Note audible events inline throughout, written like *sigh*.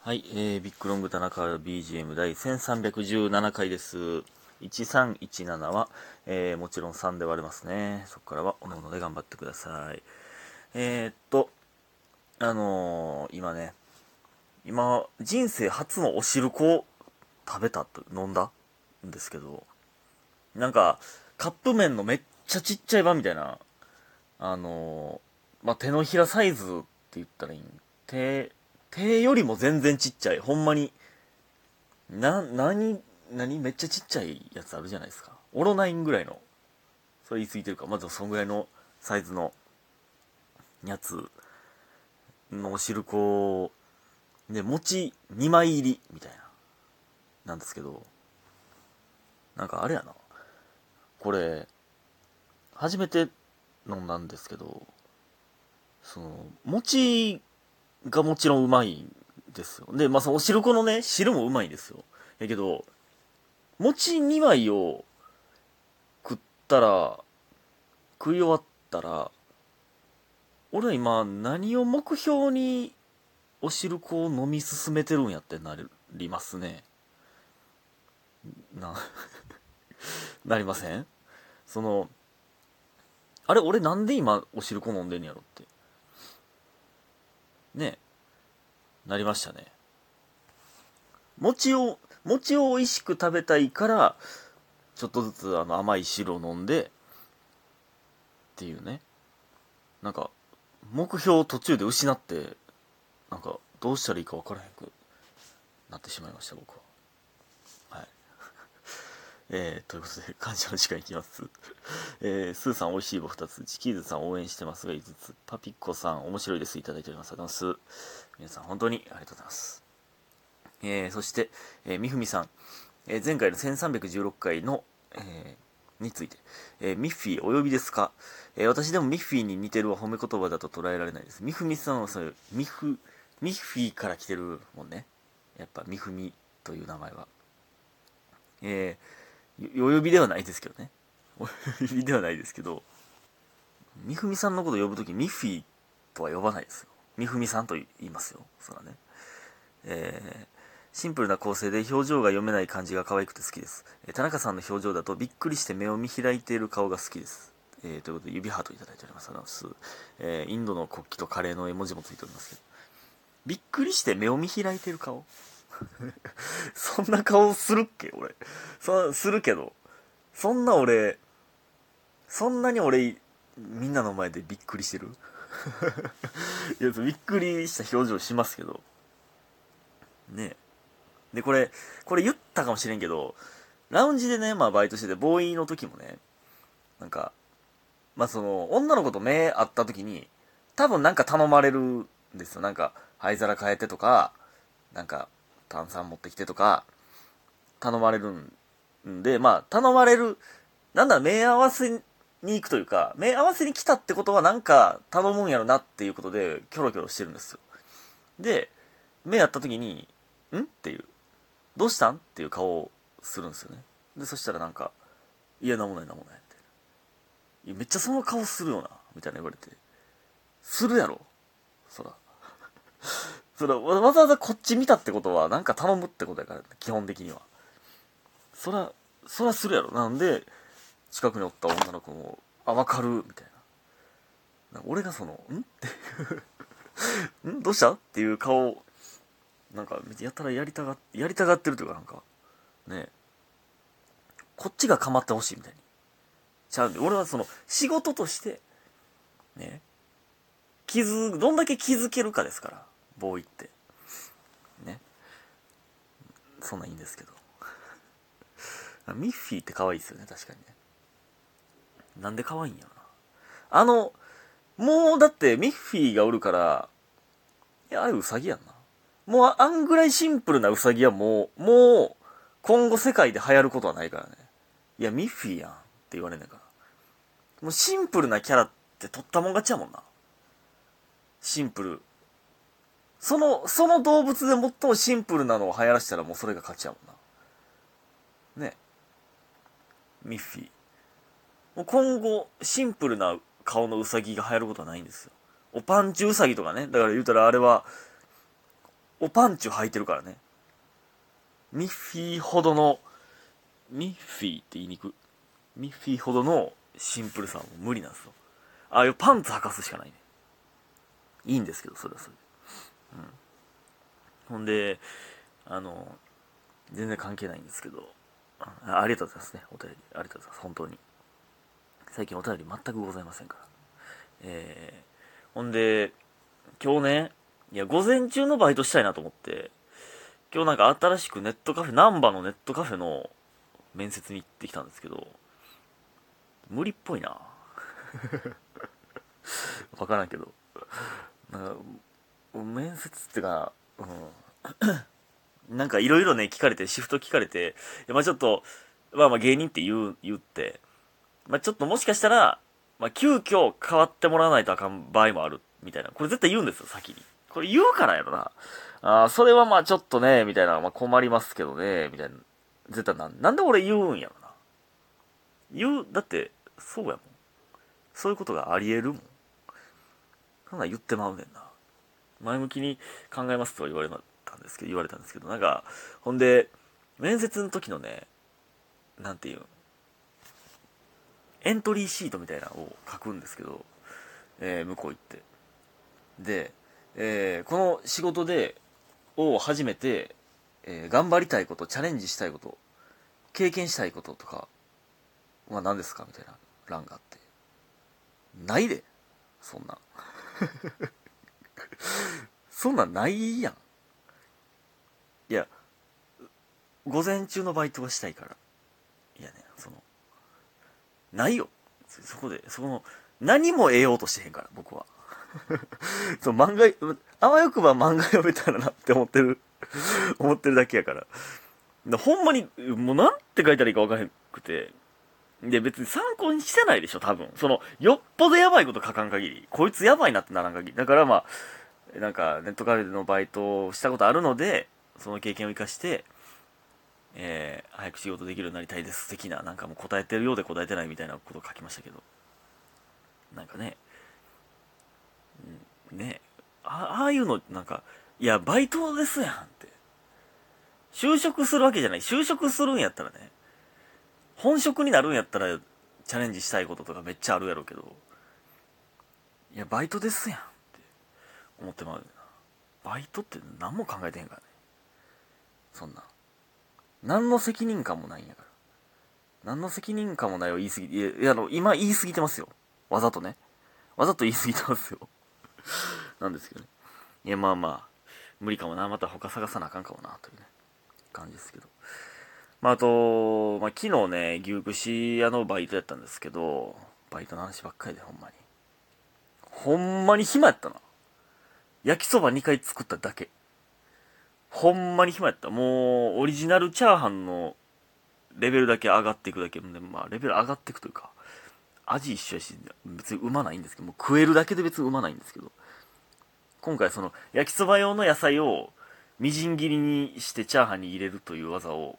はい、えー、ビッグロング田中 BGM 第1317回です。1317は、えー、もちろん3で割れますね。そこからは、おのおので頑張ってください。えー、っと、あのー、今ね、今、人生初のお汁粉を食べたと、飲んだんですけど、なんか、カップ麺のめっちゃちっちゃい版みたいな、あのー、まあ、手のひらサイズって言ったらいいん手、手よりも全然ちっちゃい。ほんまに。な、なに、何めっちゃちっちゃいやつあるじゃないですか。オロナインぐらいの。それ言い過ぎてるか。まずそんぐらいのサイズのやつのお汁粉で、餅2枚入りみたいな。なんですけど。なんかあれやな。これ、初めて飲んだんですけど、その、餅がもちろんうまいんですよ。で、まあ、そのお汁粉のね、汁もうまいんですよ。やけど、餅2枚を食ったら、食い終わったら、俺は今何を目標にお汁粉を飲み進めてるんやってなりますね。な、*laughs* なりません？その、あれ俺なんで今お汁粉飲んでんやろって。ねなりましたね。餅を餅を美味しく食べたいからちょっとずつあの甘い汁を飲んでっていうね。なんか目標を途中で失ってなんかどうしたらいいか分からへんくなってしまいました僕は。えー、ということで感謝の時間いきます。*laughs* えー、スーさん美味しい棒2つチキーズさん応援してますが5つパピッコさん面白いです。いただいております。ありがとうございます。皆さん本当にありがとうございます。えー、そして、えー、みふみさん、えー、前回の1316回の、えー、について、えー、ミッフィーお呼びですか、えー、私でもミッフィーに似てるは褒め言葉だと捉えられないです。みふみさんはそういう、ミフ、ミッフィーから来てるもんね。やっぱみふみという名前は。えー、お呼びではないですけどね。お呼びではないですけど、みふみさんのこと呼ぶときミッフィーとは呼ばないですよ。みふみさんと言いますよ。そらね。えーシンプルな構成で表情が読めない感じが可愛くて好きです。えー、田中さんの表情だとびっくりして目を見開いている顔が好きです。えー、ということで指ハートいただいております。ありがとうございます。えー、インドの国旗とカレーの絵文字もついておりますけど。びっくりして目を見開いている顔 *laughs* そんな顔するっけ？俺。そ、するけど。そんな俺、そんなに俺、みんなの前でびっくりしてる？*laughs* いや、びっくりした表情しますけど。ねえ。で、これ、これ言ったかもしれんけど、ラウンジでね、まあバイトしてて、ボーイの時もね、なんか、まあその、女の子と目合った時に、多分なんか頼まれるんですよ。なんか、灰皿変えてとか、なんか、炭酸持ってきてとか、頼まれるんで、まあ、頼まれる、なんだ、目合わせに行くというか、目合わせに来たってことはなんか頼むんやろなっていうことで、キョロキョロしてるんですよ。で、目合った時に、ん？っていう。どうしたん？っていう顔をするんですよね。で、そしたらなんか、いや、なんもないなんもないって。いや、めっちゃその顔するよな、みたいな言われて。するやろそら。そら、わざわざこっち見たってことは、なんか頼むってことやから、基本的には。そら、そらするやろ。なんで、近くにおった女の子も、あ、わかるみたいな。俺がその、ん？*laughs* っていうん？どうした？っていう顔なんか、やったらやりたが、やりたがってるというかなんか、ねこっちが構ってほしいみたいに。ちゃうんで、俺はその、仕事として、ね気づ、どんだけ気づけるかですから、ボーイって。ね。そんなんいいんですけど。*laughs* ミッフィーって可愛いですよね、確かにね。なんで可愛いんやろな。あの、もうだってミッフィーがおるから、いや、あれウサギやんな。もうあんぐらいシンプルなウサギはもう、もう、今後世界で流行ることはないからね。いや、ミッフィーやんって言われんねんから。もうシンプルなキャラって取ったもん勝ちやもんな。シンプル。その、その動物で最もシンプルなのを流行らせたらもうそれが勝ちやもんな。ね。ミッフィー。もう今後、シンプルな顔のウサギが流行ることはないんですよ。おパンチウサギとかね。だから言うたらあれは、おパンチを履いてるからね。ミッフィーほどの、ミッフィーって言いにく。ミッフィーほどのシンプルさは無理なんですよ。ああいうパンツ履かすしかないね。いいんですけど、それはそれで。うん。ほんで、あの、全然関係ないんですけど、ありがとうございますね、お便り。ありがとうございます、本当に。最近お便り全くございませんから。えー、ほんで、今日ね、いや、午前中のバイトしたいなと思って、今日なんか新しくネットカフェ、難波のネットカフェの面接に行ってきたんですけど、無理っぽいな。わからんけど。なんか、面接ってか、うん。*coughs* なんかいろいろね、聞かれて、シフト聞かれて、まあちょっと、まあまあ芸人って言う、言って、まあちょっともしかしたら、まあ急遽変わってもらわないとあかん場合もある、みたいな。これ絶対言うんですよ、先に。これ言うからやろな。ああ、それはまあちょっとね、みたいな、まあ困りますけどね、みたいな。絶対なん、なんで俺言うんやろな。言う、だって、そうやもん。そういうことがあり得るもん。そんな言ってまうねんな。前向きに考えますとは言われたんですけど、言われたんですけど、なんか、ほんで、面接の時のね、なんていうエントリーシートみたいなのを書くんですけど、えー、向こう行って。で、えー、この仕事で、を初めて、えー、頑張りたいこと、チャレンジしたいこと、経験したいこととかは何ですかみたいな欄があって。ないで、そんな。*laughs* そんなんないやん。いや、午前中のバイトがしたいから。いやね、その、ないよ。そこで、その、何も得ようとしてへんから、僕は。*laughs* そう、漫画、あわよくば漫画読めたらなって思ってる *laughs* 思ってるだけやから。ほんまに、もうなんて書いたらいいかわからへんくて。で、別に参考にしてないでしょ、多分。その、よっぽどやばいこと書かん限り。こいつやばいなってならん限り。だからまあ、なんか、ネットカフェのバイトをしたことあるので、その経験を生かして、えー、早く仕事できるようになりたいです。的な、なんかもう答えてるようで答えてないみたいなことを書きましたけど。なんかね、うんねあああいうの、なんか、いや、バイトですやんって。就職するわけじゃない。就職するんやったらね、本職になるんやったら、チャレンジしたいこととかめっちゃあるやろうけど、いや、バイトですやん思ってまうな。バイトって何も考えてへんからね。そんな。何の責任感もないんやから。何の責任感もないを言い過ぎ、いや、いやあの、今言い過ぎてますよ。わざとね。わざと言い過ぎてますよ。なんですけどね。いや、まあまあ、無理かもな。また他探さなあかんかもな、というね、感じですけど。まあ、あと、まあ、昨日ね、牛串屋のバイトやったんですけど、バイトの話ばっかりで、ほんまに。ほんまに暇やったな。焼きそば2回作っただけ。ほんまに暇やった。もう、オリジナルチャーハンのレベルだけ上がっていくだけ。でまあ、レベル上がっていくというか、味一緒やし、別にうまないんですけど、もう食えるだけで別にうまないんですけど、今回その、焼きそば用の野菜をみじん切りにしてチャーハンに入れるという技を、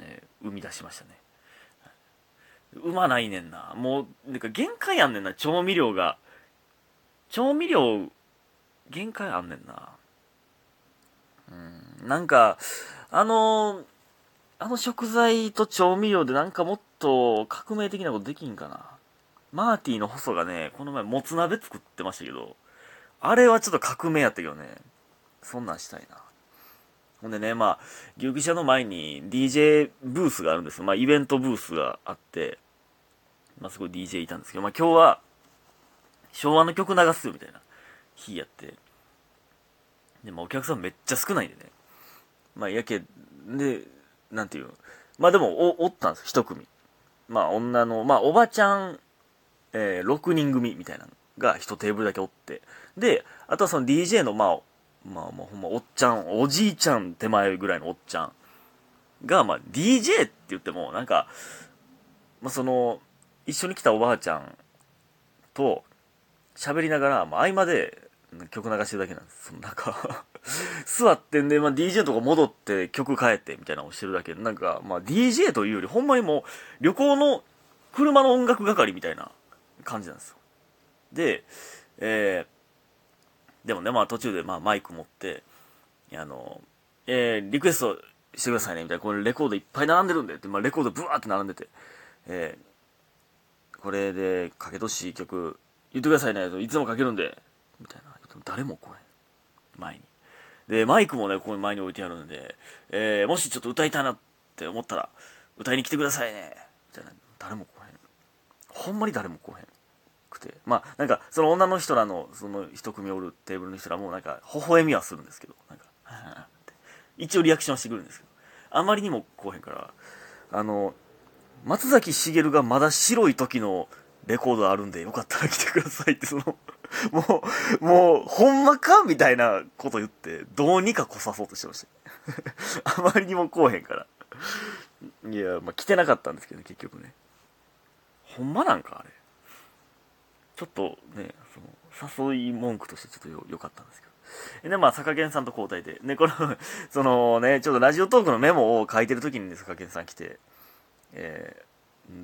えー、生み出しましたね。うまないねんな。もう、なんか限界あんねんな、調味料が。調味料、限界あんねんな。うん、なんか、あのあの食材と調味料でなんかもっと革命的なことできんかな。マーティーの細がね、この前もつ鍋作ってましたけど、あれはちょっと革命やったけどね、そんなんしたいな。ほんでね、まあ、牛記者の前に DJ ブースがあるんですよ。まあ、イベントブースがあって、まあ、すごい DJ いたんですけど、まあ、今日は、昭和の曲流すよ、みたいな日やって。で、まあ、お客さんめっちゃ少ないんでね。まあ、やけ、で、なんていうまあでも、お、おったんです一組。まあ女の、まあおばちゃん、えー、6人組みたいなのが一テーブルだけおって。で、あとはその DJ の、まあ、まあもうほんまおっちゃん、おじいちゃん手前ぐらいのおっちゃんが、まあ DJ って言っても、なんか、まあその、一緒に来たおばあちゃんと喋りながら、まあ合間で曲流してるだけなんです。そのなんか座ってんで、まあ、DJ のとか戻って曲変えてみたいなのをしてるだけで、なんか、まあ、DJ というより、ほんまにもう、旅行の車の音楽係みたいな感じなんですよ。で、えー、でもね、まあ途中でまあマイク持って、あの、えー、リクエストしてくださいね、みたいな。これレコードいっぱい並んでるんで、って、まあ、レコードブワーって並んでて、えー、これでかけとしい曲言ってくださいね、いつもかけるんで、みたいな。誰も来ない。前に。で、マイクもね、ここ前に置いてあるんで、えー、もしちょっと歌いたいなって思ったら、歌いに来てくださいね、みたいな。誰も来へん。ほんまに誰も来へん。くて。まあ、なんか、その女の人らの、その一組おるテーブルの人らも、なんか、微笑みはするんですけど、なんか、一応リアクションしてくるんですけど、あまりにも来へんから、あの、松崎しげるがまだ白い時のレコードあるんで、よかったら来てくださいって、その、もう、もう、ほんまかみたいなこと言って、どうにか来さそうとしてました。*laughs* あまりにも来おへんから。いや、まあ、来てなかったんですけど、ね、結局ね。ほんまなんか、あれ。ちょっとね、その、誘い文句としてちょっとよ、良かったんですけど。で、まあ、坂健さんと交代で、ね、このそのね、ちょっとラジオトークのメモを書いてる時にね、坂健さん来て、えー、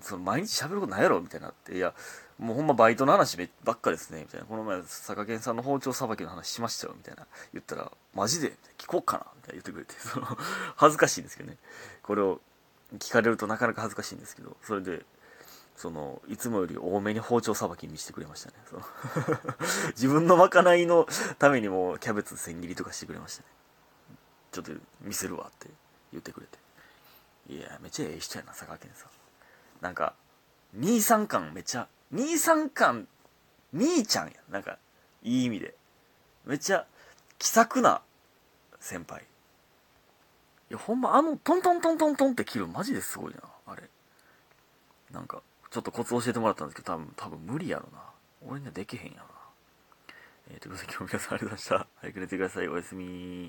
その毎日喋ることないやろみたいになって、いや、もうほんまバイトの話ばっかですね、みたいな。この前、坂健さんの包丁さばきの話しましたよ、みたいな。言ったら、マジで？聞こうかな？みたいな言ってくれて、その、*laughs* 恥ずかしいんですけどね。これを聞かれるとなかなか恥ずかしいんですけど、それで、その、いつもより多めに包丁さばき見せてくれましたね。その *laughs* 自分のまかないのためにもキャベツ千切りとかしてくれましたね。ちょっと見せるわって言ってくれて。いや、めっちゃええ人やな、佐賀県さん。なんか、兄さん感めっちゃ、兄さん感、兄ちゃんや。なんか、いい意味で。めっちゃ、気さくな先輩。いや、ほんま、あの、トントントントントンって切るマジですごいな、あれ。なんか、ちょっとコツ教えてもらったんですけど、多分、多分無理やろな。俺にはできへんやろな。えー、ということで今日皆さんありがとうございました。早く寝てください。おやすみ